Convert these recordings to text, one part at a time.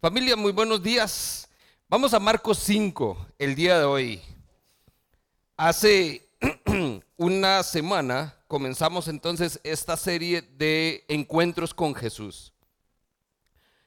Familia, muy buenos días. Vamos a Marcos 5 el día de hoy. Hace una semana comenzamos entonces esta serie de encuentros con Jesús.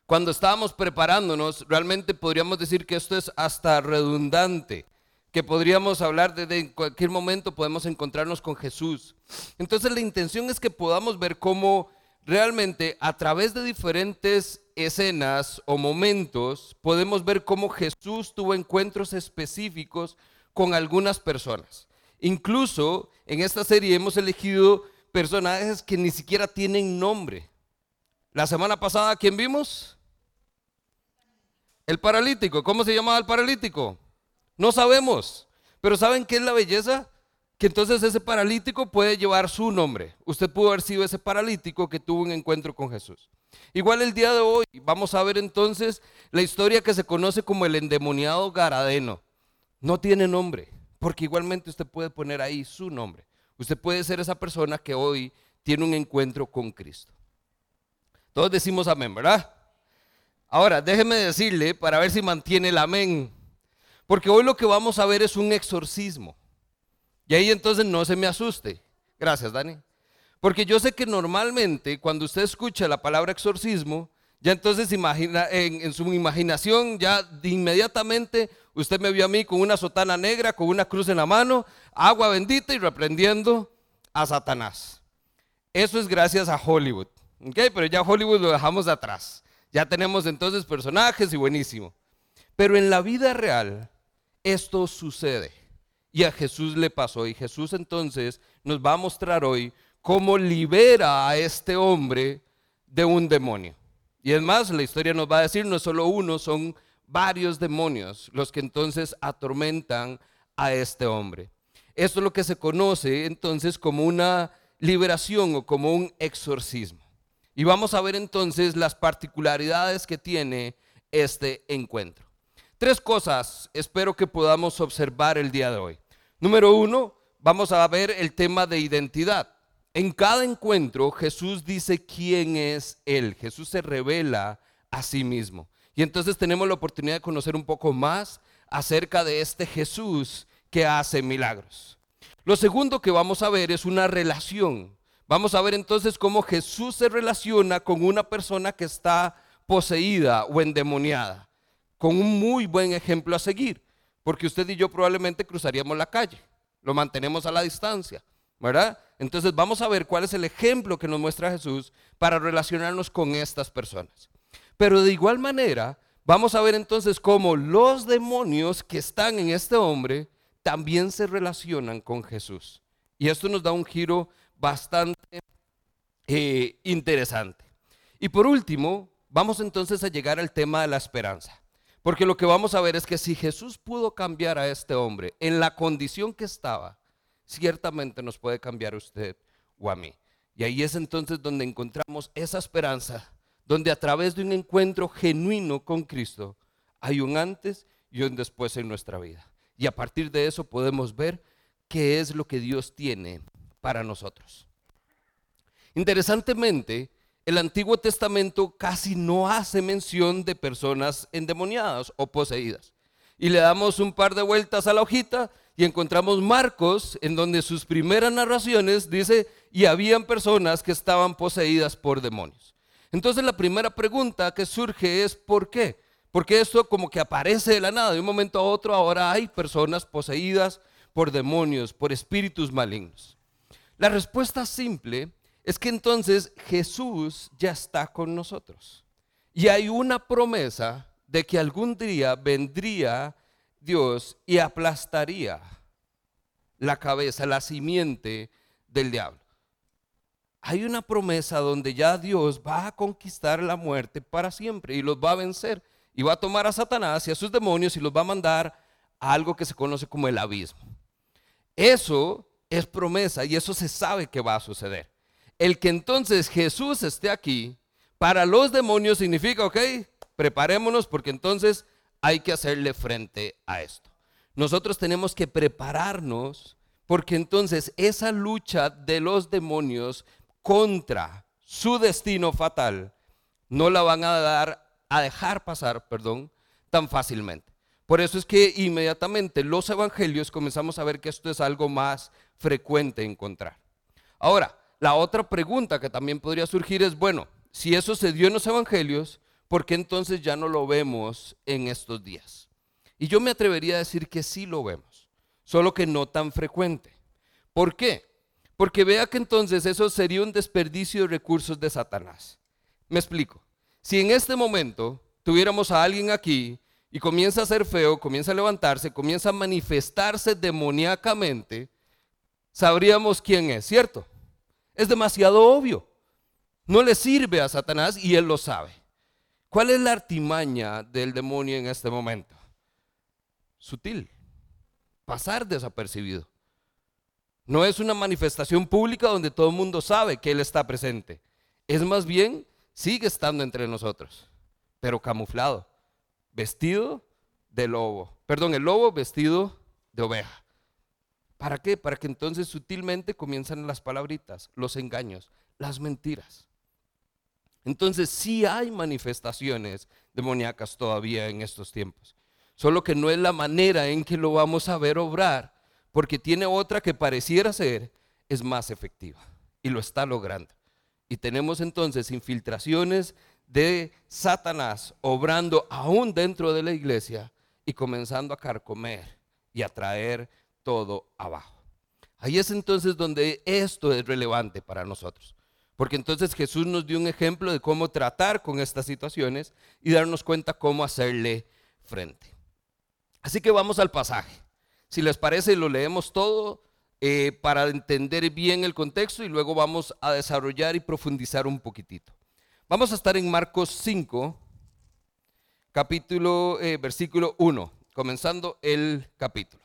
Cuando estábamos preparándonos, realmente podríamos decir que esto es hasta redundante, que podríamos hablar de, en cualquier momento podemos encontrarnos con Jesús. Entonces la intención es que podamos ver cómo realmente a través de diferentes escenas o momentos podemos ver cómo Jesús tuvo encuentros específicos con algunas personas. Incluso en esta serie hemos elegido personajes que ni siquiera tienen nombre. La semana pasada, ¿quién vimos? El paralítico. ¿Cómo se llamaba el paralítico? No sabemos. Pero ¿saben qué es la belleza? Que entonces ese paralítico puede llevar su nombre. Usted pudo haber sido ese paralítico que tuvo un encuentro con Jesús. Igual el día de hoy vamos a ver entonces la historia que se conoce como el endemoniado Garadeno. No tiene nombre, porque igualmente usted puede poner ahí su nombre. Usted puede ser esa persona que hoy tiene un encuentro con Cristo. Todos decimos amén, ¿verdad? Ahora, déjeme decirle para ver si mantiene el amén, porque hoy lo que vamos a ver es un exorcismo. Y ahí entonces no se me asuste. Gracias, Dani. Porque yo sé que normalmente cuando usted escucha la palabra exorcismo, ya entonces imagina, en, su imaginación, ya inmediatamente usted me vio a mí con una sotana negra, con una cruz en la mano, agua bendita y reprendiendo a Satanás. Eso es gracias a Hollywood. ¿okay? Pero ya Hollywood lo dejamos de atrás. Ya tenemos entonces personajes y buenísimo. Pero en la vida real, esto sucede. Y a Jesús le pasó. Y Jesús entonces nos va a mostrar hoy cómo libera a este hombre de un demonio. Y es más, la historia nos va a decir, no es solo uno, son varios demonios los que entonces atormentan a este hombre. Esto es lo que se conoce entonces como una liberación o como un exorcismo. Y vamos a ver entonces las particularidades que tiene este encuentro. Tres cosas espero que podamos observar el día de hoy. Número uno, vamos a ver el tema de identidad. En cada encuentro Jesús dice quién es Él. Jesús se revela a sí mismo. Y entonces tenemos la oportunidad de conocer un poco más acerca de este Jesús que hace milagros. Lo segundo que vamos a ver es una relación. Vamos a ver entonces cómo Jesús se relaciona con una persona que está poseída o endemoniada, con un muy buen ejemplo a seguir porque usted y yo probablemente cruzaríamos la calle, lo mantenemos a la distancia, ¿verdad? Entonces vamos a ver cuál es el ejemplo que nos muestra Jesús para relacionarnos con estas personas. Pero de igual manera, vamos a ver entonces cómo los demonios que están en este hombre también se relacionan con Jesús. Y esto nos da un giro bastante eh, interesante. Y por último, vamos entonces a llegar al tema de la esperanza. Porque lo que vamos a ver es que si Jesús pudo cambiar a este hombre en la condición que estaba, ciertamente nos puede cambiar a usted o a mí. Y ahí es entonces donde encontramos esa esperanza, donde a través de un encuentro genuino con Cristo hay un antes y un después en nuestra vida. Y a partir de eso podemos ver qué es lo que Dios tiene para nosotros. Interesantemente, el Antiguo Testamento casi no hace mención de personas endemoniadas o poseídas. Y le damos un par de vueltas a la hojita y encontramos Marcos, en donde sus primeras narraciones dice, y habían personas que estaban poseídas por demonios. Entonces la primera pregunta que surge es, ¿por qué? Porque esto como que aparece de la nada, de un momento a otro ahora hay personas poseídas por demonios, por espíritus malignos. La respuesta simple es que entonces Jesús ya está con nosotros. Y hay una promesa de que algún día vendría Dios y aplastaría la cabeza, la simiente del diablo. Hay una promesa donde ya Dios va a conquistar la muerte para siempre y los va a vencer. Y va a tomar a Satanás y a sus demonios y los va a mandar a algo que se conoce como el abismo. Eso es promesa y eso se sabe que va a suceder. El que entonces Jesús esté aquí, para los demonios significa, ok, preparémonos porque entonces hay que hacerle frente a esto. Nosotros tenemos que prepararnos porque entonces esa lucha de los demonios contra su destino fatal no la van a dar a dejar pasar, perdón, tan fácilmente. Por eso es que inmediatamente los evangelios comenzamos a ver que esto es algo más frecuente encontrar. Ahora, la otra pregunta que también podría surgir es, bueno, si eso se dio en los evangelios, ¿por qué entonces ya no lo vemos en estos días? Y yo me atrevería a decir que sí lo vemos, solo que no tan frecuente. ¿Por qué? Porque vea que entonces eso sería un desperdicio de recursos de Satanás. Me explico. Si en este momento tuviéramos a alguien aquí y comienza a ser feo, comienza a levantarse, comienza a manifestarse demoníacamente, sabríamos quién es, ¿cierto? Es demasiado obvio. No le sirve a Satanás y él lo sabe. ¿Cuál es la artimaña del demonio en este momento? Sutil. Pasar desapercibido. No es una manifestación pública donde todo el mundo sabe que Él está presente. Es más bien, sigue estando entre nosotros, pero camuflado vestido de lobo. Perdón, el lobo vestido de oveja. ¿Para qué? Para que entonces sutilmente comienzan las palabritas, los engaños, las mentiras. Entonces sí hay manifestaciones demoníacas todavía en estos tiempos. Solo que no es la manera en que lo vamos a ver obrar, porque tiene otra que pareciera ser es más efectiva y lo está logrando. Y tenemos entonces infiltraciones de Satanás obrando aún dentro de la iglesia y comenzando a carcomer y a traer todo abajo. Ahí es entonces donde esto es relevante para nosotros. Porque entonces Jesús nos dio un ejemplo de cómo tratar con estas situaciones y darnos cuenta cómo hacerle frente. Así que vamos al pasaje. Si les parece, lo leemos todo eh, para entender bien el contexto y luego vamos a desarrollar y profundizar un poquitito. Vamos a estar en Marcos 5, capítulo, eh, versículo 1, comenzando el capítulo.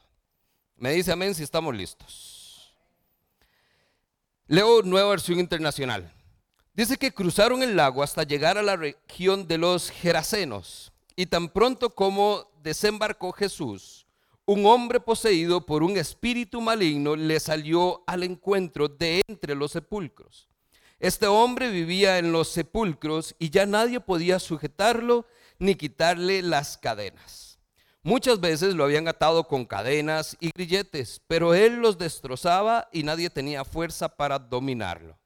Me dice amén si estamos listos. Leo nueva versión internacional. Dice que cruzaron el lago hasta llegar a la región de los Gerasenos. Y tan pronto como desembarcó Jesús, un hombre poseído por un espíritu maligno le salió al encuentro de entre los sepulcros. Este hombre vivía en los sepulcros y ya nadie podía sujetarlo ni quitarle las cadenas. Muchas veces lo habían atado con cadenas y grilletes, pero él los destrozaba y nadie tenía fuerza para dominarlo.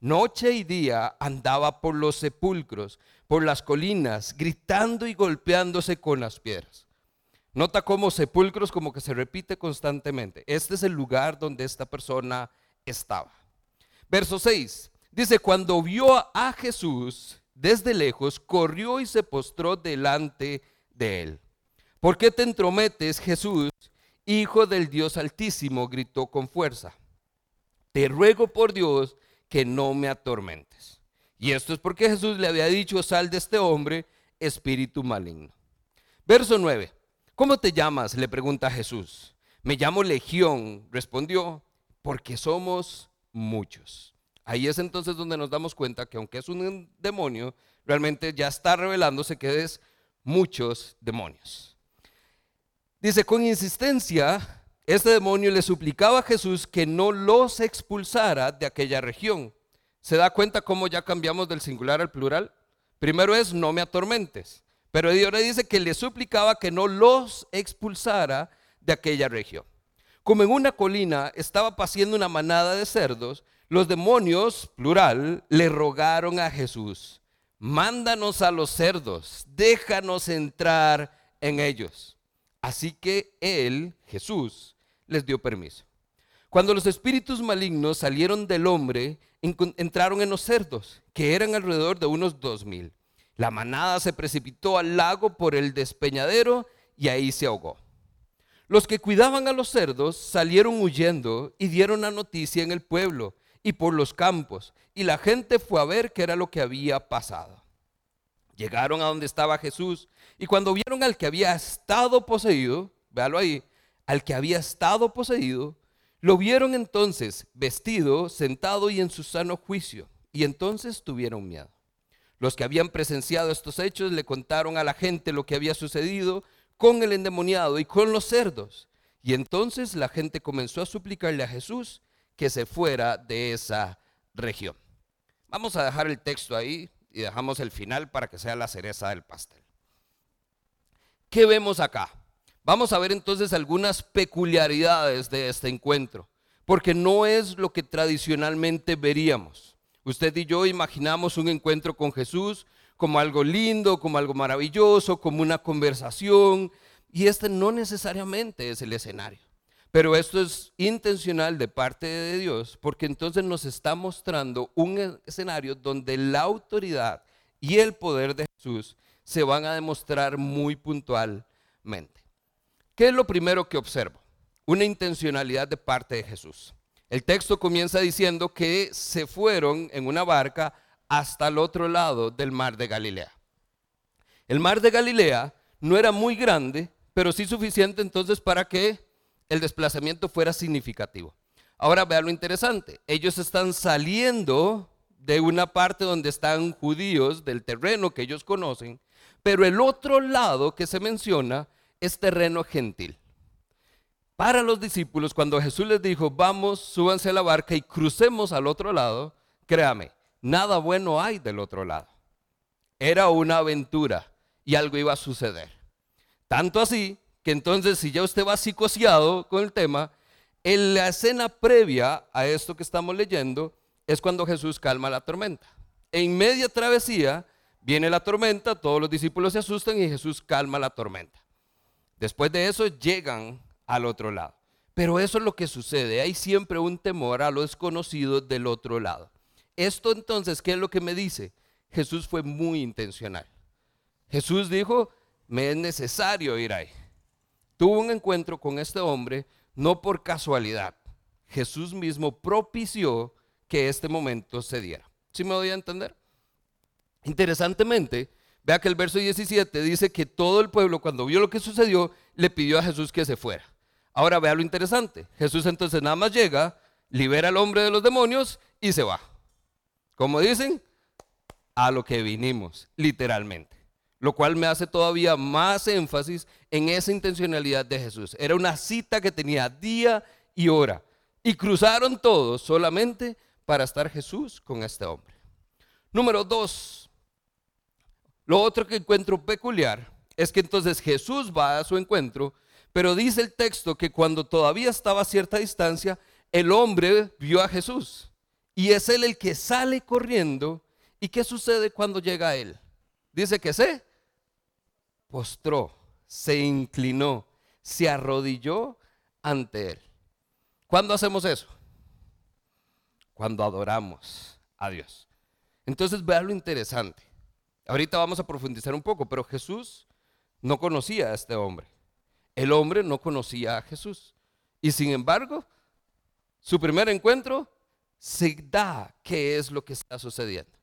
Noche y día andaba por los sepulcros, por las colinas, gritando y golpeándose con las piedras. Nota cómo sepulcros como que se repite constantemente. Este es el lugar donde esta persona estaba. Verso 6. Dice, cuando vio a Jesús desde lejos, corrió y se postró delante de él. ¿Por qué te entrometes, Jesús, Hijo del Dios Altísimo? gritó con fuerza. Te ruego por Dios que no me atormentes. Y esto es porque Jesús le había dicho, sal de este hombre, espíritu maligno. Verso 9. ¿Cómo te llamas? le pregunta Jesús. Me llamo Legión, respondió, porque somos muchos. Ahí es entonces donde nos damos cuenta que aunque es un demonio, realmente ya está revelándose que es muchos demonios. Dice, con insistencia, este demonio le suplicaba a Jesús que no los expulsara de aquella región. ¿Se da cuenta cómo ya cambiamos del singular al plural? Primero es no me atormentes, pero Dios le dice que le suplicaba que no los expulsara de aquella región. Como en una colina estaba paciendo una manada de cerdos, los demonios, plural, le rogaron a Jesús, mándanos a los cerdos, déjanos entrar en ellos. Así que él, Jesús, les dio permiso. Cuando los espíritus malignos salieron del hombre, entraron en los cerdos, que eran alrededor de unos dos mil. La manada se precipitó al lago por el despeñadero y ahí se ahogó. Los que cuidaban a los cerdos salieron huyendo y dieron la noticia en el pueblo y por los campos, y la gente fue a ver qué era lo que había pasado. Llegaron a donde estaba Jesús, y cuando vieron al que había estado poseído, véalo ahí, al que había estado poseído, lo vieron entonces vestido, sentado y en su sano juicio, y entonces tuvieron miedo. Los que habían presenciado estos hechos le contaron a la gente lo que había sucedido con el endemoniado y con los cerdos. Y entonces la gente comenzó a suplicarle a Jesús que se fuera de esa región. Vamos a dejar el texto ahí y dejamos el final para que sea la cereza del pastel. ¿Qué vemos acá? Vamos a ver entonces algunas peculiaridades de este encuentro, porque no es lo que tradicionalmente veríamos. Usted y yo imaginamos un encuentro con Jesús como algo lindo, como algo maravilloso, como una conversación, y este no necesariamente es el escenario. Pero esto es intencional de parte de Dios, porque entonces nos está mostrando un escenario donde la autoridad y el poder de Jesús se van a demostrar muy puntualmente. ¿Qué es lo primero que observo? Una intencionalidad de parte de Jesús. El texto comienza diciendo que se fueron en una barca hasta el otro lado del mar de Galilea. El mar de Galilea no era muy grande, pero sí suficiente entonces para que el desplazamiento fuera significativo. Ahora vea lo interesante. Ellos están saliendo de una parte donde están judíos, del terreno que ellos conocen, pero el otro lado que se menciona es terreno gentil. Para los discípulos, cuando Jesús les dijo, vamos, súbanse a la barca y crucemos al otro lado, créame, nada bueno hay del otro lado. Era una aventura y algo iba a suceder. Tanto así que entonces si ya usted va psicoseado con el tema, en la escena previa a esto que estamos leyendo es cuando Jesús calma la tormenta. En media travesía viene la tormenta, todos los discípulos se asustan y Jesús calma la tormenta. Después de eso llegan al otro lado. Pero eso es lo que sucede. Hay siempre un temor a lo desconocido del otro lado. Esto entonces, ¿qué es lo que me dice? Jesús fue muy intencional. Jesús dijo, me es necesario ir ahí. Tuvo un encuentro con este hombre no por casualidad. Jesús mismo propició que este momento se diera. ¿Sí me voy a entender? Interesantemente, Vea que el verso 17 dice que todo el pueblo cuando vio lo que sucedió le pidió a Jesús que se fuera. Ahora vea lo interesante. Jesús entonces nada más llega, libera al hombre de los demonios y se va. Como dicen, a lo que vinimos, literalmente. Lo cual me hace todavía más énfasis en esa intencionalidad de Jesús. Era una cita que tenía día y hora. Y cruzaron todos solamente para estar Jesús con este hombre. Número dos, lo otro que encuentro peculiar es que entonces Jesús va a su encuentro, pero dice el texto que cuando todavía estaba a cierta distancia, el hombre vio a Jesús. Y es él el que sale corriendo. ¿Y qué sucede cuando llega a él? Dice que se postró, se inclinó, se arrodilló ante él. ¿Cuándo hacemos eso? Cuando adoramos a Dios. Entonces vea lo interesante. Ahorita vamos a profundizar un poco, pero Jesús no conocía a este hombre. El hombre no conocía a Jesús. Y sin embargo, su primer encuentro se da qué es lo que está sucediendo.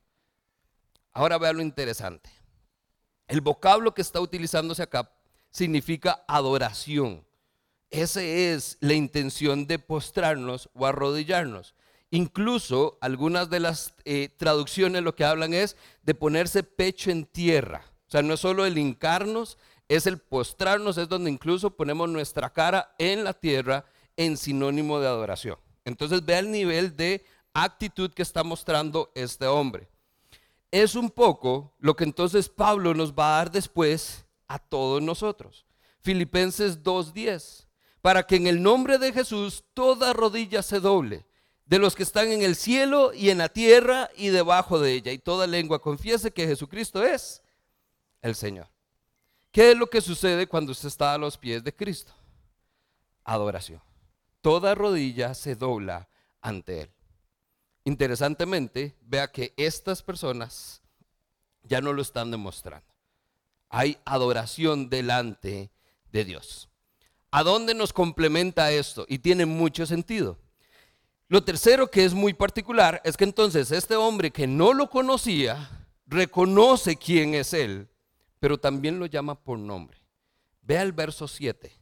Ahora vea lo interesante. El vocablo que está utilizándose acá significa adoración. Esa es la intención de postrarnos o arrodillarnos. Incluso algunas de las eh, traducciones lo que hablan es de ponerse pecho en tierra. O sea, no es solo el hincarnos, es el postrarnos, es donde incluso ponemos nuestra cara en la tierra en sinónimo de adoración. Entonces ve el nivel de actitud que está mostrando este hombre. Es un poco lo que entonces Pablo nos va a dar después a todos nosotros. Filipenses 2.10. Para que en el nombre de Jesús toda rodilla se doble de los que están en el cielo y en la tierra y debajo de ella. Y toda lengua confiese que Jesucristo es el Señor. ¿Qué es lo que sucede cuando usted está a los pies de Cristo? Adoración. Toda rodilla se dobla ante Él. Interesantemente, vea que estas personas ya no lo están demostrando. Hay adoración delante de Dios. ¿A dónde nos complementa esto? Y tiene mucho sentido. Lo tercero que es muy particular es que entonces este hombre que no lo conocía reconoce quién es él, pero también lo llama por nombre. Vea el verso 7.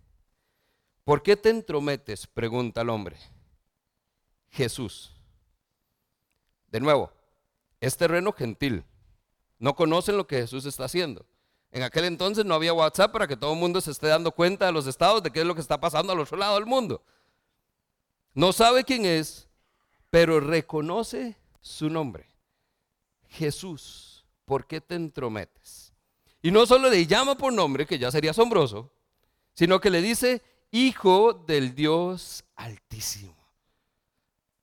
¿Por qué te entrometes? pregunta el hombre. Jesús. De nuevo, es terreno gentil. No conocen lo que Jesús está haciendo. En aquel entonces no había WhatsApp para que todo el mundo se esté dando cuenta de los estados de qué es lo que está pasando al otro lado del mundo. No sabe quién es, pero reconoce su nombre. Jesús. ¿por qué te entrometes? Y no solo le llama por nombre, que ya sería asombroso, sino que le dice, Hijo del Dios Altísimo.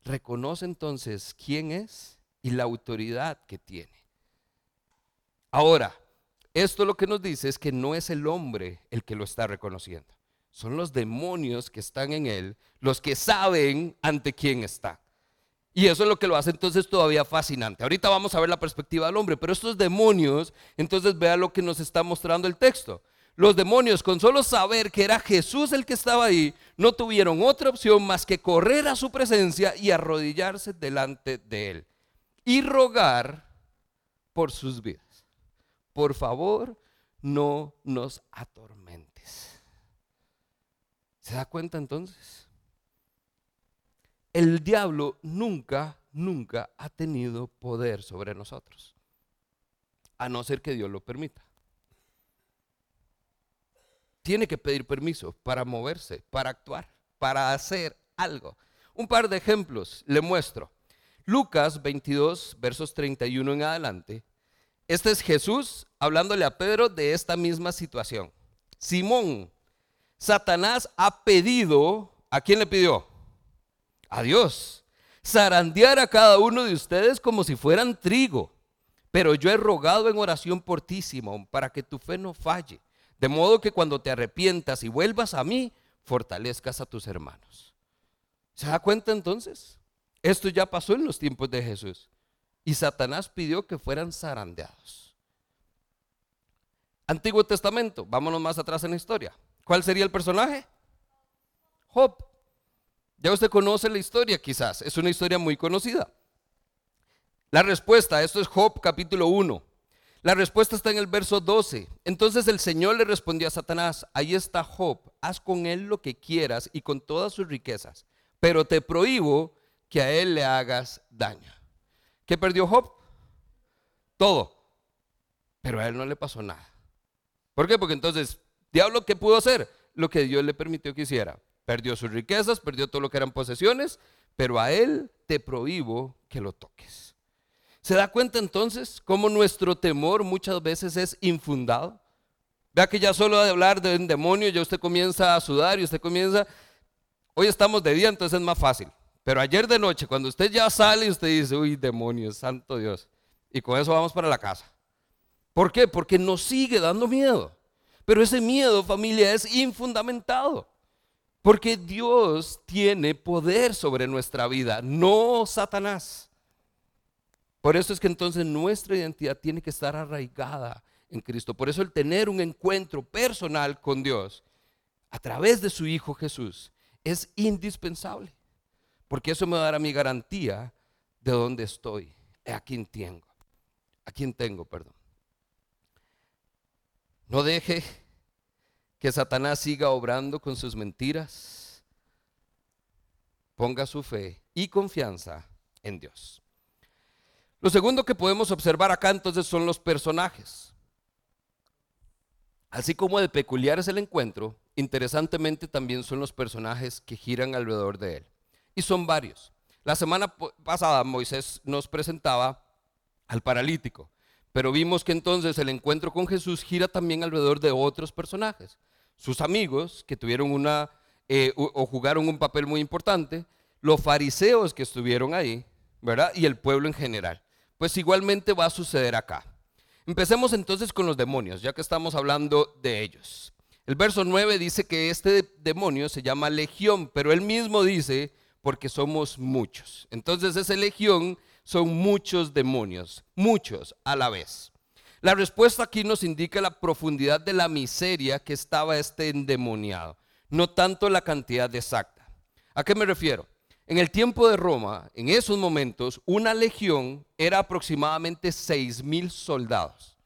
Reconoce entonces quién es y la autoridad que tiene. Ahora, esto lo que nos dice es que no es el hombre el que lo está reconociendo. Son los demonios que están en él los que saben ante quién está. Y eso es lo que lo hace entonces todavía fascinante. Ahorita vamos a ver la perspectiva del hombre, pero estos demonios, entonces vea lo que nos está mostrando el texto. Los demonios, con solo saber que era Jesús el que estaba ahí, no tuvieron otra opción más que correr a su presencia y arrodillarse delante de él y rogar por sus vidas. Por favor, no nos atormentes. ¿Se da cuenta entonces? El diablo nunca, nunca ha tenido poder sobre nosotros, a no ser que Dios lo permita tiene que pedir permiso para moverse, para actuar, para hacer algo. Un par de ejemplos le muestro. Lucas 22, versos 31 en adelante. Este es Jesús hablándole a Pedro de esta misma situación. Simón, Satanás ha pedido, ¿a quién le pidió? A Dios. Zarandear a cada uno de ustedes como si fueran trigo. Pero yo he rogado en oración por ti, Simón, para que tu fe no falle. De modo que cuando te arrepientas y vuelvas a mí, fortalezcas a tus hermanos. ¿Se da cuenta entonces? Esto ya pasó en los tiempos de Jesús. Y Satanás pidió que fueran zarandeados. Antiguo Testamento, vámonos más atrás en la historia. ¿Cuál sería el personaje? Job. Ya usted conoce la historia quizás, es una historia muy conocida. La respuesta, esto es Job capítulo 1. La respuesta está en el verso 12. Entonces el Señor le respondió a Satanás, ahí está Job, haz con él lo que quieras y con todas sus riquezas, pero te prohíbo que a él le hagas daño. ¿Qué perdió Job? Todo. Pero a él no le pasó nada. ¿Por qué? Porque entonces, diablo, ¿qué pudo hacer? Lo que Dios le permitió que hiciera. Perdió sus riquezas, perdió todo lo que eran posesiones, pero a él te prohíbo que lo toques. ¿Se da cuenta entonces cómo nuestro temor muchas veces es infundado? Vea que ya solo de hablar de un demonio, ya usted comienza a sudar y usted comienza, hoy estamos de día, entonces es más fácil. Pero ayer de noche, cuando usted ya sale usted dice, uy, demonio, santo Dios. Y con eso vamos para la casa. ¿Por qué? Porque nos sigue dando miedo. Pero ese miedo, familia, es infundamentado. Porque Dios tiene poder sobre nuestra vida, no Satanás. Por eso es que entonces nuestra identidad tiene que estar arraigada en Cristo. Por eso el tener un encuentro personal con Dios a través de su Hijo Jesús es indispensable. Porque eso me va a dar mi garantía de dónde estoy, a quién tengo. A quién tengo, perdón. No deje que Satanás siga obrando con sus mentiras. Ponga su fe y confianza en Dios. Lo segundo que podemos observar acá entonces son los personajes. Así como de peculiar es el encuentro, interesantemente también son los personajes que giran alrededor de él. Y son varios. La semana pasada Moisés nos presentaba al paralítico, pero vimos que entonces el encuentro con Jesús gira también alrededor de otros personajes. Sus amigos que tuvieron una eh, o jugaron un papel muy importante, los fariseos que estuvieron ahí, ¿verdad? Y el pueblo en general. Pues igualmente va a suceder acá. Empecemos entonces con los demonios, ya que estamos hablando de ellos. El verso 9 dice que este demonio se llama legión, pero él mismo dice porque somos muchos. Entonces esa legión son muchos demonios, muchos a la vez. La respuesta aquí nos indica la profundidad de la miseria que estaba este endemoniado, no tanto la cantidad exacta. ¿A qué me refiero? En el tiempo de Roma, en esos momentos, una legión era aproximadamente seis mil soldados.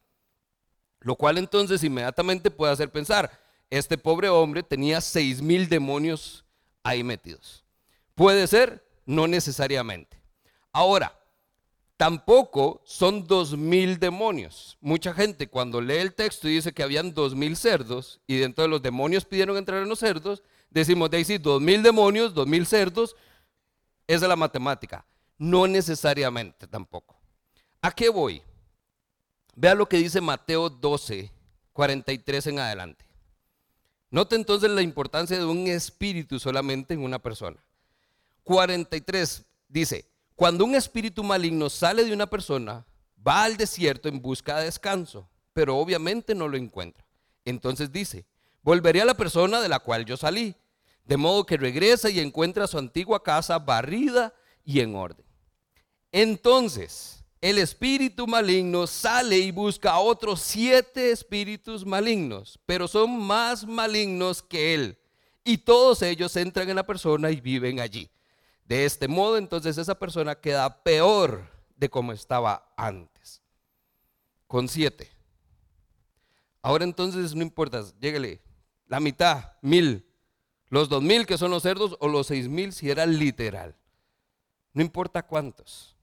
Lo cual entonces inmediatamente puede hacer pensar, este pobre hombre tenía seis mil demonios ahí metidos. Puede ser, no necesariamente. Ahora, tampoco son dos mil demonios. Mucha gente cuando lee el texto y dice que habían dos mil cerdos y dentro de los demonios pidieron entrar en los cerdos, decimos, de dos demonios, dos mil cerdos, es de la matemática. No necesariamente tampoco. ¿A qué voy? Vea lo que dice Mateo 12, 43 en adelante. Note entonces la importancia de un espíritu solamente en una persona. 43 dice, cuando un espíritu maligno sale de una persona, va al desierto en busca de descanso, pero obviamente no lo encuentra. Entonces dice, volveré a la persona de la cual yo salí, de modo que regresa y encuentra su antigua casa barrida y en orden. Entonces, el espíritu maligno sale y busca a otros siete espíritus malignos, pero son más malignos que él. Y todos ellos entran en la persona y viven allí. De este modo, entonces esa persona queda peor de como estaba antes. Con siete. Ahora entonces no importa, lléguele la mitad, mil, los dos mil que son los cerdos o los seis mil si era literal. No importa cuántos.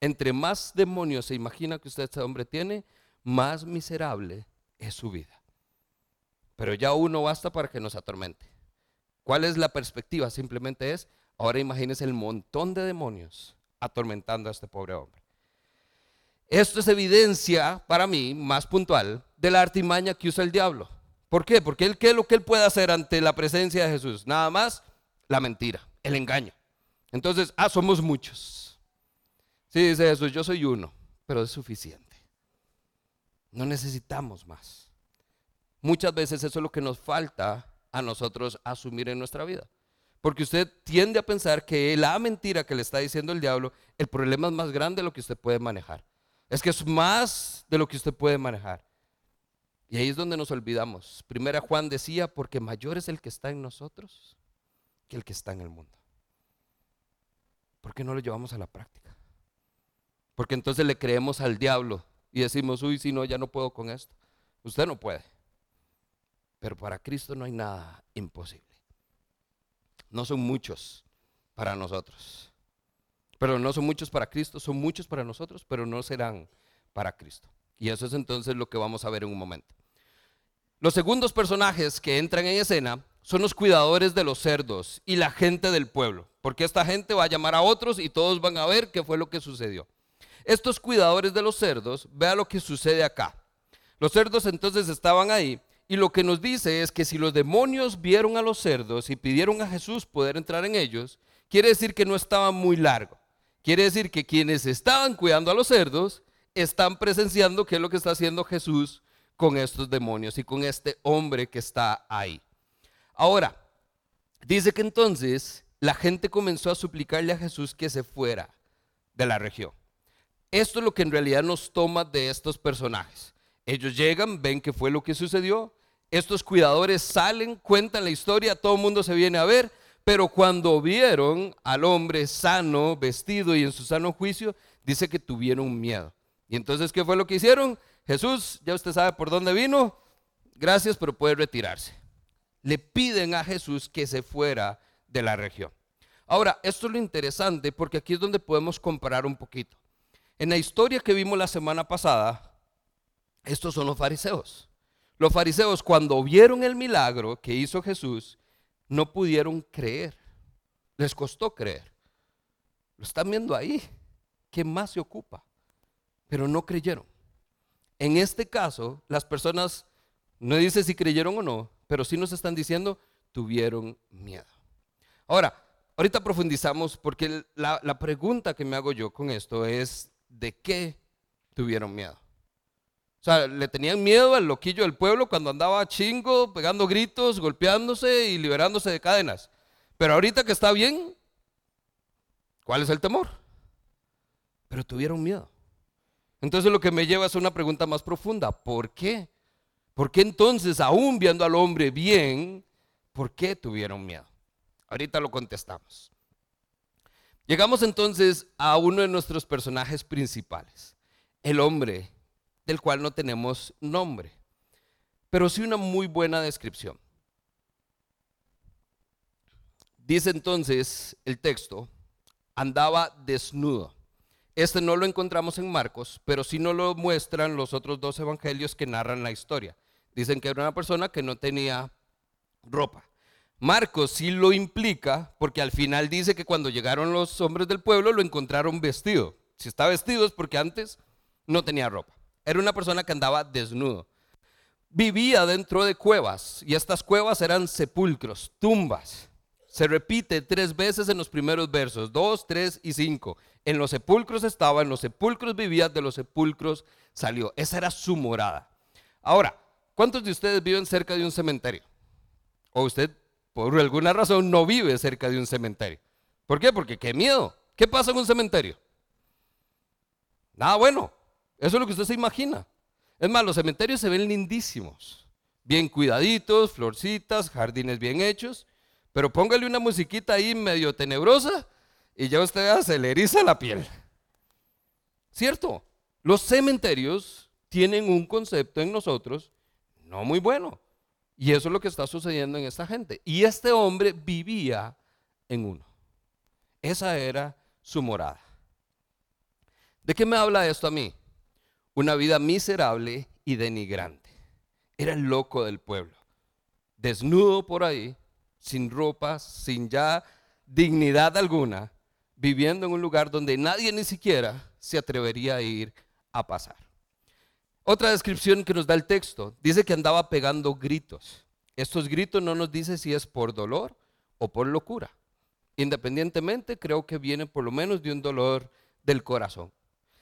Entre más demonios se imagina que usted, este hombre, tiene, más miserable es su vida. Pero ya uno basta para que nos atormente. ¿Cuál es la perspectiva? Simplemente es, ahora imagínese el montón de demonios atormentando a este pobre hombre. Esto es evidencia para mí más puntual de la artimaña que usa el diablo. ¿Por qué? Porque él, ¿qué es lo que él puede hacer ante la presencia de Jesús? Nada más la mentira, el engaño. Entonces, ah, somos muchos. Sí, dice Jesús, yo soy uno, pero es suficiente. No necesitamos más. Muchas veces eso es lo que nos falta a nosotros asumir en nuestra vida. Porque usted tiende a pensar que la mentira que le está diciendo el diablo, el problema es más grande de lo que usted puede manejar. Es que es más de lo que usted puede manejar. Y ahí es donde nos olvidamos. Primera Juan decía, porque mayor es el que está en nosotros que el que está en el mundo. ¿Por qué no lo llevamos a la práctica? Porque entonces le creemos al diablo y decimos, uy, si no, ya no puedo con esto. Usted no puede. Pero para Cristo no hay nada imposible. No son muchos para nosotros. Pero no son muchos para Cristo, son muchos para nosotros, pero no serán para Cristo. Y eso es entonces lo que vamos a ver en un momento. Los segundos personajes que entran en escena son los cuidadores de los cerdos y la gente del pueblo, porque esta gente va a llamar a otros y todos van a ver qué fue lo que sucedió. Estos cuidadores de los cerdos, vea lo que sucede acá. Los cerdos entonces estaban ahí y lo que nos dice es que si los demonios vieron a los cerdos y pidieron a Jesús poder entrar en ellos, quiere decir que no estaba muy largo. Quiere decir que quienes estaban cuidando a los cerdos están presenciando qué es lo que está haciendo Jesús con estos demonios y con este hombre que está ahí. Ahora, dice que entonces la gente comenzó a suplicarle a Jesús que se fuera de la región. Esto es lo que en realidad nos toma de estos personajes. Ellos llegan, ven qué fue lo que sucedió, estos cuidadores salen, cuentan la historia, todo el mundo se viene a ver, pero cuando vieron al hombre sano, vestido y en su sano juicio, dice que tuvieron miedo. Y entonces, ¿qué fue lo que hicieron? Jesús, ya usted sabe por dónde vino, gracias, pero puede retirarse. Le piden a Jesús que se fuera de la región. Ahora, esto es lo interesante porque aquí es donde podemos comparar un poquito. En la historia que vimos la semana pasada, estos son los fariseos. Los fariseos cuando vieron el milagro que hizo Jesús, no pudieron creer. Les costó creer. Lo están viendo ahí. ¿Qué más se ocupa? Pero no creyeron. En este caso, las personas, no dice si creyeron o no, pero sí nos están diciendo, tuvieron miedo. Ahora, ahorita profundizamos porque la, la pregunta que me hago yo con esto es, de qué tuvieron miedo. O sea, le tenían miedo al loquillo del pueblo cuando andaba chingo, pegando gritos, golpeándose y liberándose de cadenas. Pero ahorita que está bien, ¿cuál es el temor? Pero tuvieron miedo. Entonces lo que me lleva es una pregunta más profunda. ¿Por qué? ¿Por qué entonces, aún viendo al hombre bien, por qué tuvieron miedo? Ahorita lo contestamos. Llegamos entonces a uno de nuestros personajes principales, el hombre del cual no tenemos nombre, pero sí una muy buena descripción. Dice entonces el texto, andaba desnudo. Este no lo encontramos en Marcos, pero sí nos lo muestran los otros dos evangelios que narran la historia. Dicen que era una persona que no tenía ropa. Marcos sí lo implica porque al final dice que cuando llegaron los hombres del pueblo lo encontraron vestido. Si está vestido es porque antes no tenía ropa. Era una persona que andaba desnudo. Vivía dentro de cuevas y estas cuevas eran sepulcros, tumbas. Se repite tres veces en los primeros versos, dos, tres y cinco. En los sepulcros estaba, en los sepulcros vivía, de los sepulcros salió. Esa era su morada. Ahora, ¿cuántos de ustedes viven cerca de un cementerio? O usted, por alguna razón, no vive cerca de un cementerio. ¿Por qué? Porque qué miedo. ¿Qué pasa en un cementerio? Nada bueno. Eso es lo que usted se imagina. Es más, los cementerios se ven lindísimos. Bien cuidaditos, florcitas, jardines bien hechos. Pero póngale una musiquita ahí medio tenebrosa y ya usted se le eriza la piel. ¿Cierto? Los cementerios tienen un concepto en nosotros no muy bueno. Y eso es lo que está sucediendo en esta gente. Y este hombre vivía en uno. Esa era su morada. ¿De qué me habla esto a mí? Una vida miserable y denigrante. Era el loco del pueblo. Desnudo por ahí, sin ropa, sin ya dignidad alguna, viviendo en un lugar donde nadie ni siquiera se atrevería a ir a pasar. Otra descripción que nos da el texto dice que andaba pegando gritos. Estos gritos no nos dice si es por dolor o por locura. Independientemente, creo que viene por lo menos de un dolor del corazón.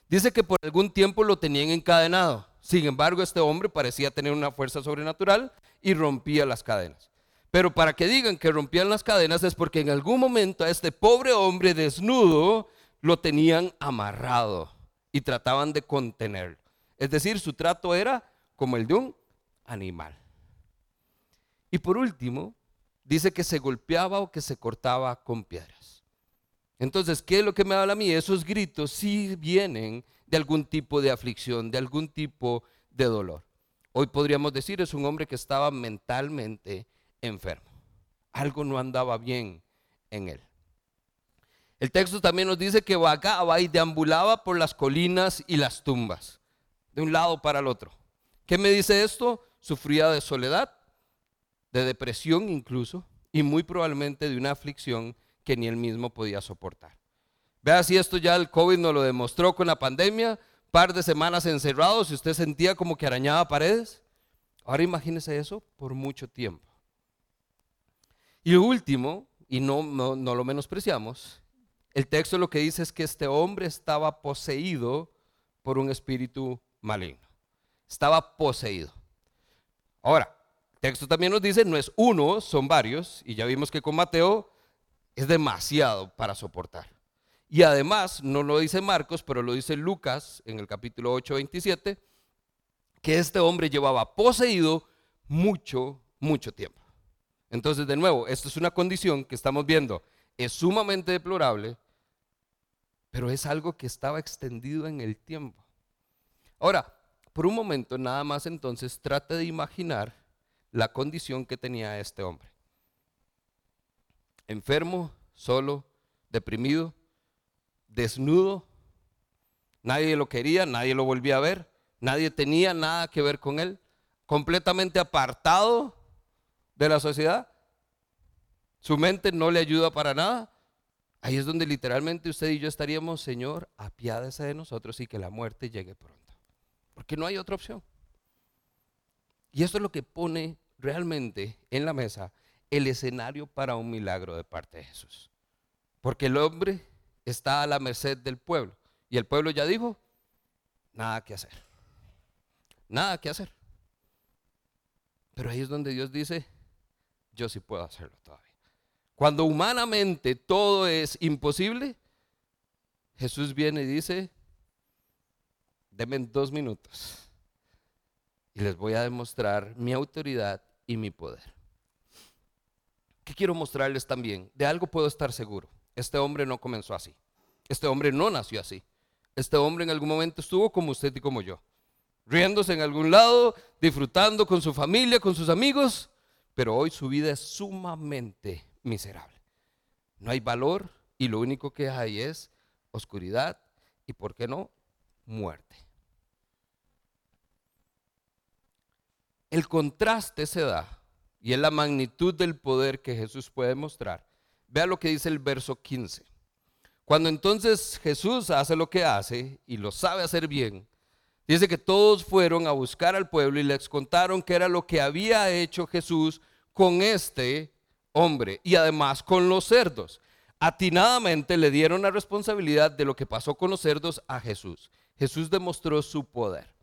Dice que por algún tiempo lo tenían encadenado. Sin embargo, este hombre parecía tener una fuerza sobrenatural y rompía las cadenas. Pero para que digan que rompían las cadenas es porque en algún momento a este pobre hombre desnudo lo tenían amarrado y trataban de contenerlo. Es decir, su trato era como el de un animal. Y por último, dice que se golpeaba o que se cortaba con piedras. Entonces, ¿qué es lo que me habla a mí? Esos gritos sí vienen de algún tipo de aflicción, de algún tipo de dolor. Hoy podríamos decir es un hombre que estaba mentalmente enfermo. Algo no andaba bien en él. El texto también nos dice que vagaba y deambulaba por las colinas y las tumbas, de un lado para el otro. ¿Qué me dice esto? Sufría de soledad, de depresión incluso, y muy probablemente de una aflicción que ni él mismo podía soportar. Vea si esto ya el COVID nos lo demostró con la pandemia, par de semanas encerrados y usted sentía como que arañaba paredes. Ahora imagínese eso por mucho tiempo. Y último, y no, no, lo menospreciamos, el texto lo que dice es que este hombre estaba poseído por un espíritu maligno. Estaba poseído. Ahora, el texto también nos dice, no es uno, son varios, y ya vimos que con Mateo es demasiado para soportar. Y además, no lo dice Marcos, pero lo dice Lucas en el capítulo 8, 27, que este hombre llevaba poseído mucho, mucho tiempo. Entonces, de nuevo, esto es una condición que estamos viendo, es sumamente deplorable, pero es algo que estaba extendido en el tiempo. Ahora, por un momento, nada más entonces, trate de imaginar la condición que tenía este hombre. Enfermo, solo, deprimido, desnudo, nadie lo quería, nadie lo volvía a ver, nadie tenía nada que ver con él, completamente apartado de la sociedad, su mente no le ayuda para nada, ahí es donde literalmente usted y yo estaríamos, Señor, apiádese de nosotros y que la muerte llegue pronto. Porque no hay otra opción. Y esto es lo que pone realmente en la mesa el escenario para un milagro de parte de Jesús. Porque el hombre está a la merced del pueblo. Y el pueblo ya dijo, nada que hacer. Nada que hacer. Pero ahí es donde Dios dice, yo sí puedo hacerlo todavía. Cuando humanamente todo es imposible, Jesús viene y dice, denme dos minutos y les voy a demostrar mi autoridad y mi poder. ¿Qué quiero mostrarles también? De algo puedo estar seguro. Este hombre no comenzó así. Este hombre no nació así. Este hombre en algún momento estuvo como usted y como yo. Riéndose en algún lado, disfrutando con su familia, con sus amigos, pero hoy su vida es sumamente miserable. No hay valor y lo único que hay es oscuridad y, ¿por qué no?, muerte. El contraste se da y es la magnitud del poder que Jesús puede mostrar. Vea lo que dice el verso 15. Cuando entonces Jesús hace lo que hace y lo sabe hacer bien, Dice que todos fueron a buscar al pueblo y les contaron qué era lo que había hecho Jesús con este hombre y además con los cerdos. Atinadamente le dieron la responsabilidad de lo que pasó con los cerdos a Jesús. Jesús demostró su poder.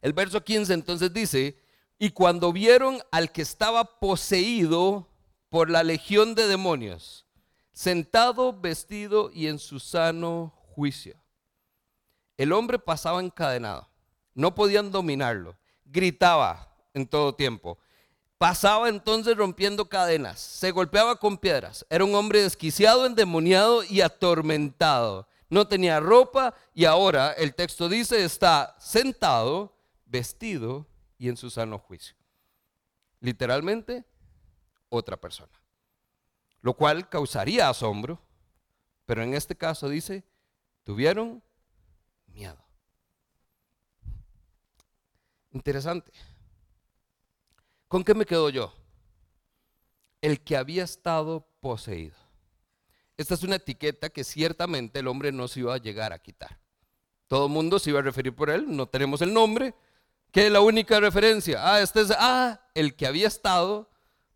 El verso 15 entonces dice, y cuando vieron al que estaba poseído por la legión de demonios, sentado, vestido y en su sano juicio. El hombre pasaba encadenado, no podían dominarlo, gritaba en todo tiempo. Pasaba entonces rompiendo cadenas, se golpeaba con piedras. Era un hombre desquiciado, endemoniado y atormentado. No tenía ropa y ahora el texto dice está sentado, vestido y en su sano juicio. Literalmente, otra persona. Lo cual causaría asombro, pero en este caso dice, tuvieron miedo. Interesante. ¿Con qué me quedo yo? El que había estado poseído. Esta es una etiqueta que ciertamente el hombre no se iba a llegar a quitar. Todo el mundo se iba a referir por él, no tenemos el nombre. ¿Qué es la única referencia? Ah, este es, ah, el que había estado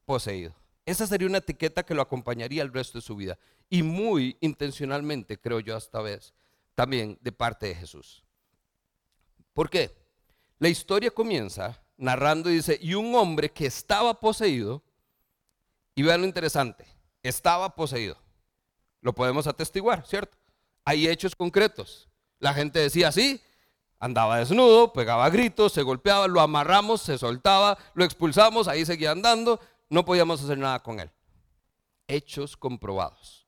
poseído. Esa sería una etiqueta que lo acompañaría el resto de su vida. Y muy intencionalmente, creo yo, esta vez, también de parte de Jesús. ¿Por qué? La historia comienza narrando dice, y un hombre que estaba poseído, y vean lo interesante, estaba poseído. Lo podemos atestiguar, ¿cierto? Hay hechos concretos. La gente decía, sí, andaba desnudo, pegaba gritos, se golpeaba, lo amarramos, se soltaba, lo expulsamos, ahí seguía andando, no podíamos hacer nada con él. Hechos comprobados.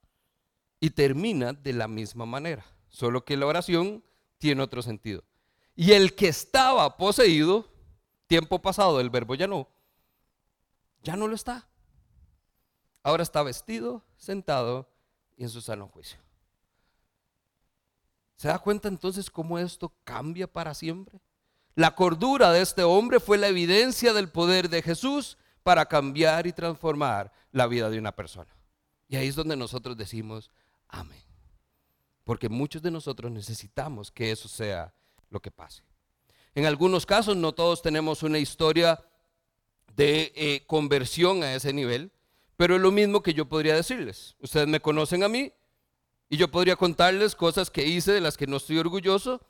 Y termina de la misma manera, solo que la oración tiene otro sentido. Y el que estaba poseído tiempo pasado el verbo ya no, ya no lo está. Ahora está vestido, sentado y en su sano juicio. ¿Se da cuenta entonces cómo esto cambia para siempre? La cordura de este hombre fue la evidencia del poder de Jesús para cambiar y transformar la vida de una persona. Y ahí es donde nosotros decimos, amén. Porque muchos de nosotros necesitamos que eso sea lo que pase. En algunos casos no todos tenemos una historia de eh, conversión a ese nivel, pero es lo mismo que yo podría decirles. Ustedes me conocen a mí y yo podría contarles cosas que hice de las que no estoy orgulloso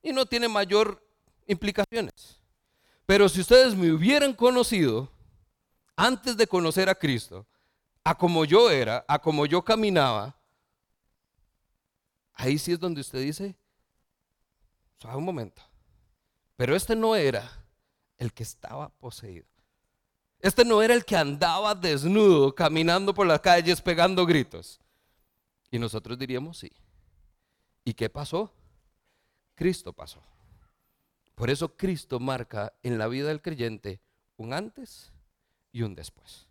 y no tiene mayor implicaciones. Pero si ustedes me hubieran conocido antes de conocer a Cristo, a como yo era, a como yo caminaba, ahí sí es donde usted dice, suave un momento, pero este no era el que estaba poseído. Este no era el que andaba desnudo, caminando por las calles, pegando gritos. Y nosotros diríamos sí. ¿Y qué pasó? Cristo pasó. Por eso Cristo marca en la vida del creyente un antes y un después.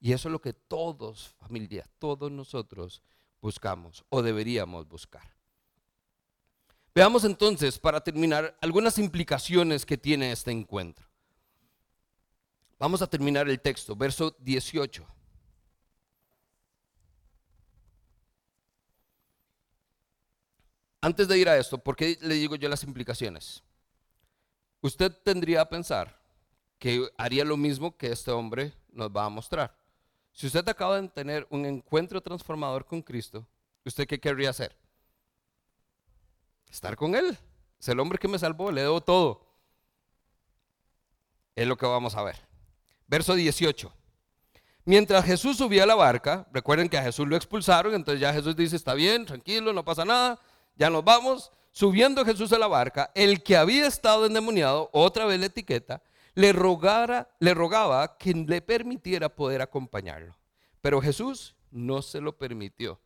Y eso es lo que todos, familia, todos nosotros buscamos o deberíamos buscar. Veamos entonces, para terminar, algunas implicaciones que tiene este encuentro. Vamos a terminar el texto, verso 18. Antes de ir a esto, ¿por qué le digo yo las implicaciones? Usted tendría a pensar que haría lo mismo que este hombre nos va a mostrar. Si usted acaba de tener un encuentro transformador con Cristo, ¿usted qué querría hacer? Estar con Él. Es el hombre que me salvó, le debo todo. Es lo que vamos a ver. Verso 18. Mientras Jesús subía a la barca, recuerden que a Jesús lo expulsaron, entonces ya Jesús dice, está bien, tranquilo, no pasa nada, ya nos vamos. Subiendo Jesús a la barca, el que había estado endemoniado, otra vez la etiqueta, le, rogara, le rogaba que le permitiera poder acompañarlo. Pero Jesús no se lo permitió.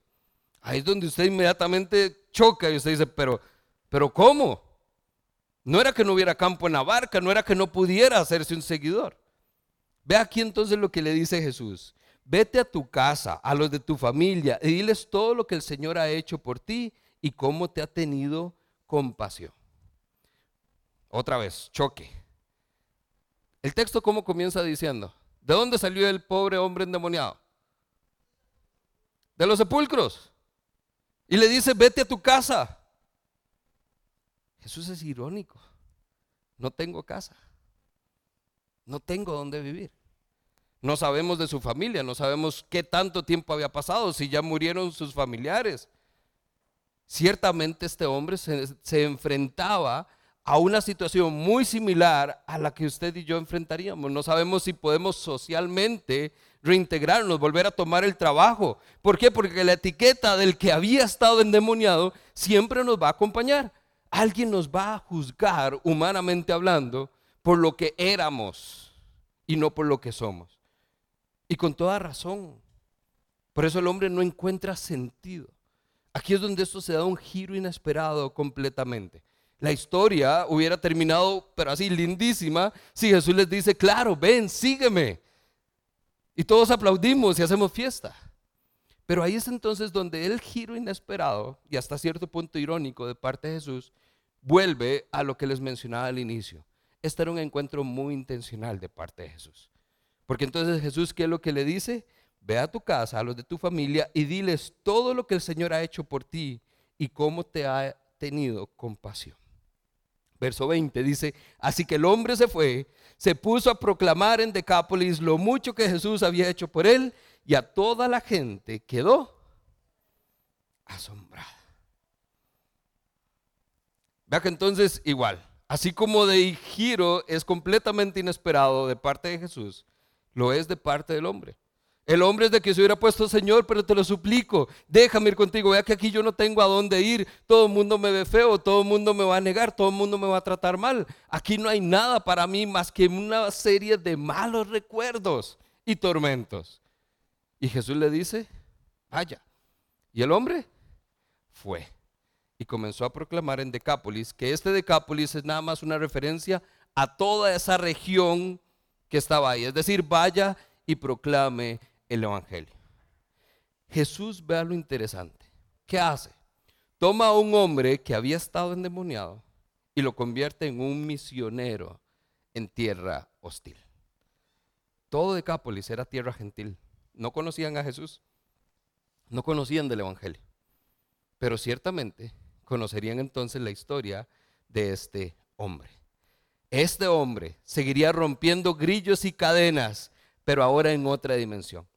Ahí es donde usted inmediatamente choca y usted dice, pero pero ¿cómo? No era que no hubiera campo en la barca, no era que no pudiera hacerse un seguidor. Ve aquí entonces lo que le dice Jesús. Vete a tu casa, a los de tu familia, y diles todo lo que el Señor ha hecho por ti y cómo te ha tenido compasión. Otra vez, choque. El texto cómo comienza diciendo, ¿de dónde salió el pobre hombre endemoniado? De los sepulcros. Y le dice, vete a tu casa. Jesús es irónico. No tengo casa. No tengo dónde vivir. No sabemos de su familia, no sabemos qué tanto tiempo había pasado, si ya murieron sus familiares. Ciertamente este hombre se, se enfrentaba a una situación muy similar a la que usted y yo enfrentaríamos. No sabemos si podemos socialmente reintegrarnos, volver a tomar el trabajo. ¿Por qué? Porque la etiqueta del que había estado endemoniado siempre nos va a acompañar. Alguien nos va a juzgar, humanamente hablando, por lo que éramos y no por lo que somos. Y con toda razón. Por eso el hombre no encuentra sentido. Aquí es donde esto se da un giro inesperado completamente. La historia hubiera terminado, pero así lindísima, si Jesús les dice, claro, ven, sígueme. Y todos aplaudimos y hacemos fiesta. Pero ahí es entonces donde el giro inesperado y hasta cierto punto irónico de parte de Jesús vuelve a lo que les mencionaba al inicio. Este era un encuentro muy intencional de parte de Jesús. Porque entonces Jesús, ¿qué es lo que le dice? Ve a tu casa, a los de tu familia y diles todo lo que el Señor ha hecho por ti y cómo te ha tenido compasión. Verso 20 dice, así que el hombre se fue, se puso a proclamar en Decápolis lo mucho que Jesús había hecho por él y a toda la gente quedó asombrada. Vea que entonces igual, así como de giro es completamente inesperado de parte de Jesús, lo es de parte del hombre. El hombre es de que se hubiera puesto, Señor, pero te lo suplico, déjame ir contigo. Vea que aquí yo no tengo a dónde ir. Todo el mundo me ve feo, todo el mundo me va a negar, todo el mundo me va a tratar mal. Aquí no hay nada para mí más que una serie de malos recuerdos y tormentos. Y Jesús le dice, vaya. Y el hombre fue y comenzó a proclamar en Decápolis que este Decápolis es nada más una referencia a toda esa región que estaba ahí. Es decir, vaya y proclame el Evangelio. Jesús vea lo interesante. ¿Qué hace? Toma a un hombre que había estado endemoniado y lo convierte en un misionero en tierra hostil. Todo Decápolis era tierra gentil. No conocían a Jesús, no conocían del Evangelio, pero ciertamente conocerían entonces la historia de este hombre. Este hombre seguiría rompiendo grillos y cadenas, pero ahora en otra dimensión.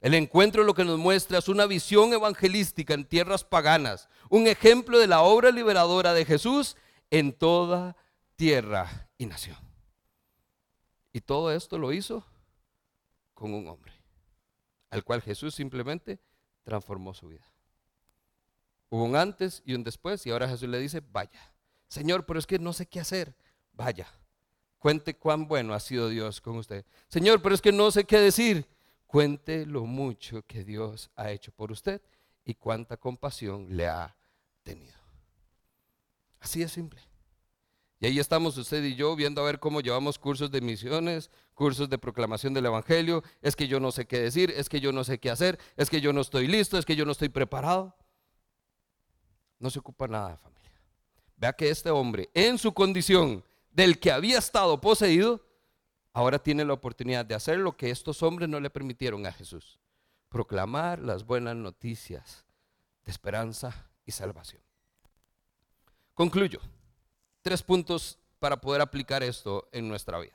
El encuentro lo que nos muestra es una visión evangelística en tierras paganas, un ejemplo de la obra liberadora de Jesús en toda tierra y nación. Y todo esto lo hizo con un hombre, al cual Jesús simplemente transformó su vida. Hubo un antes y un después y ahora Jesús le dice, vaya, Señor, pero es que no sé qué hacer, vaya, cuente cuán bueno ha sido Dios con usted. Señor, pero es que no sé qué decir, cuente lo mucho que Dios ha hecho por usted y cuánta compasión le ha tenido. Así es simple. Y ahí estamos usted y yo viendo a ver cómo llevamos cursos de misiones, cursos de proclamación del Evangelio. Es que yo no sé qué decir, es que yo no sé qué hacer, es que yo no estoy listo, es que yo no estoy preparado. No se ocupa nada de familia. Vea que este hombre, en su condición del que había estado poseído, ahora tiene la oportunidad de hacer lo que estos hombres no le permitieron a Jesús. Proclamar las buenas noticias de esperanza y salvación. Concluyo. Tres puntos para poder aplicar esto en nuestra vida.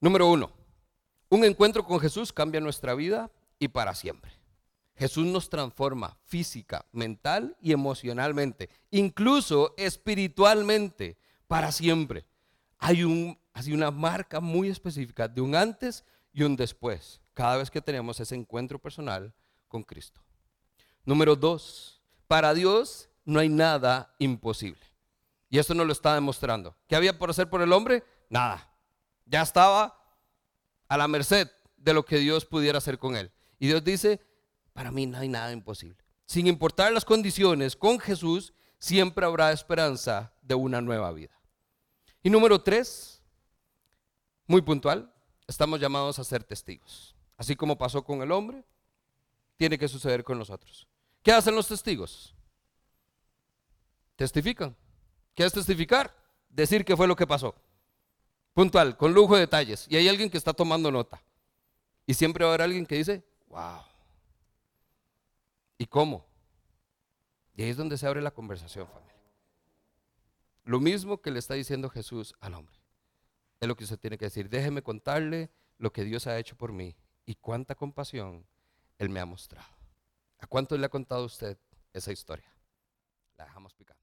Número uno, un encuentro con Jesús cambia nuestra vida y para siempre. Jesús nos transforma física, mental y emocionalmente, incluso espiritualmente para siempre. Hay, un, una marca muy específica de un antes y un después, cada vez que tenemos ese encuentro personal con Cristo. Número dos, para Dios no hay nada imposible. Y esto nos lo está demostrando. ¿Qué había por hacer por el hombre? Nada. Ya estaba a la merced de lo que Dios pudiera hacer con él. Y Dios dice, para mí no hay nada imposible. Sin importar las condiciones, con Jesús siempre habrá esperanza de una nueva vida. Y número tres, muy puntual, estamos llamados a ser testigos. Así como pasó con el hombre, tiene que suceder con nosotros. ¿Qué hacen los testigos? Testifican. ¿Qué es testificar? Decir qué fue lo que pasó. Puntual, con lujo de detalles. Y hay alguien que está tomando nota. Y siempre va a haber alguien que dice, wow. ¿Y cómo? Y ahí es donde se abre la conversación, familia. Lo mismo que le está diciendo Jesús al hombre. Es lo que usted tiene que decir. Déjeme contarle lo que Dios ha hecho por mí y cuánta compasión Él me ha mostrado. ¿A cuántos le ha contado usted esa historia? La dejamos picar.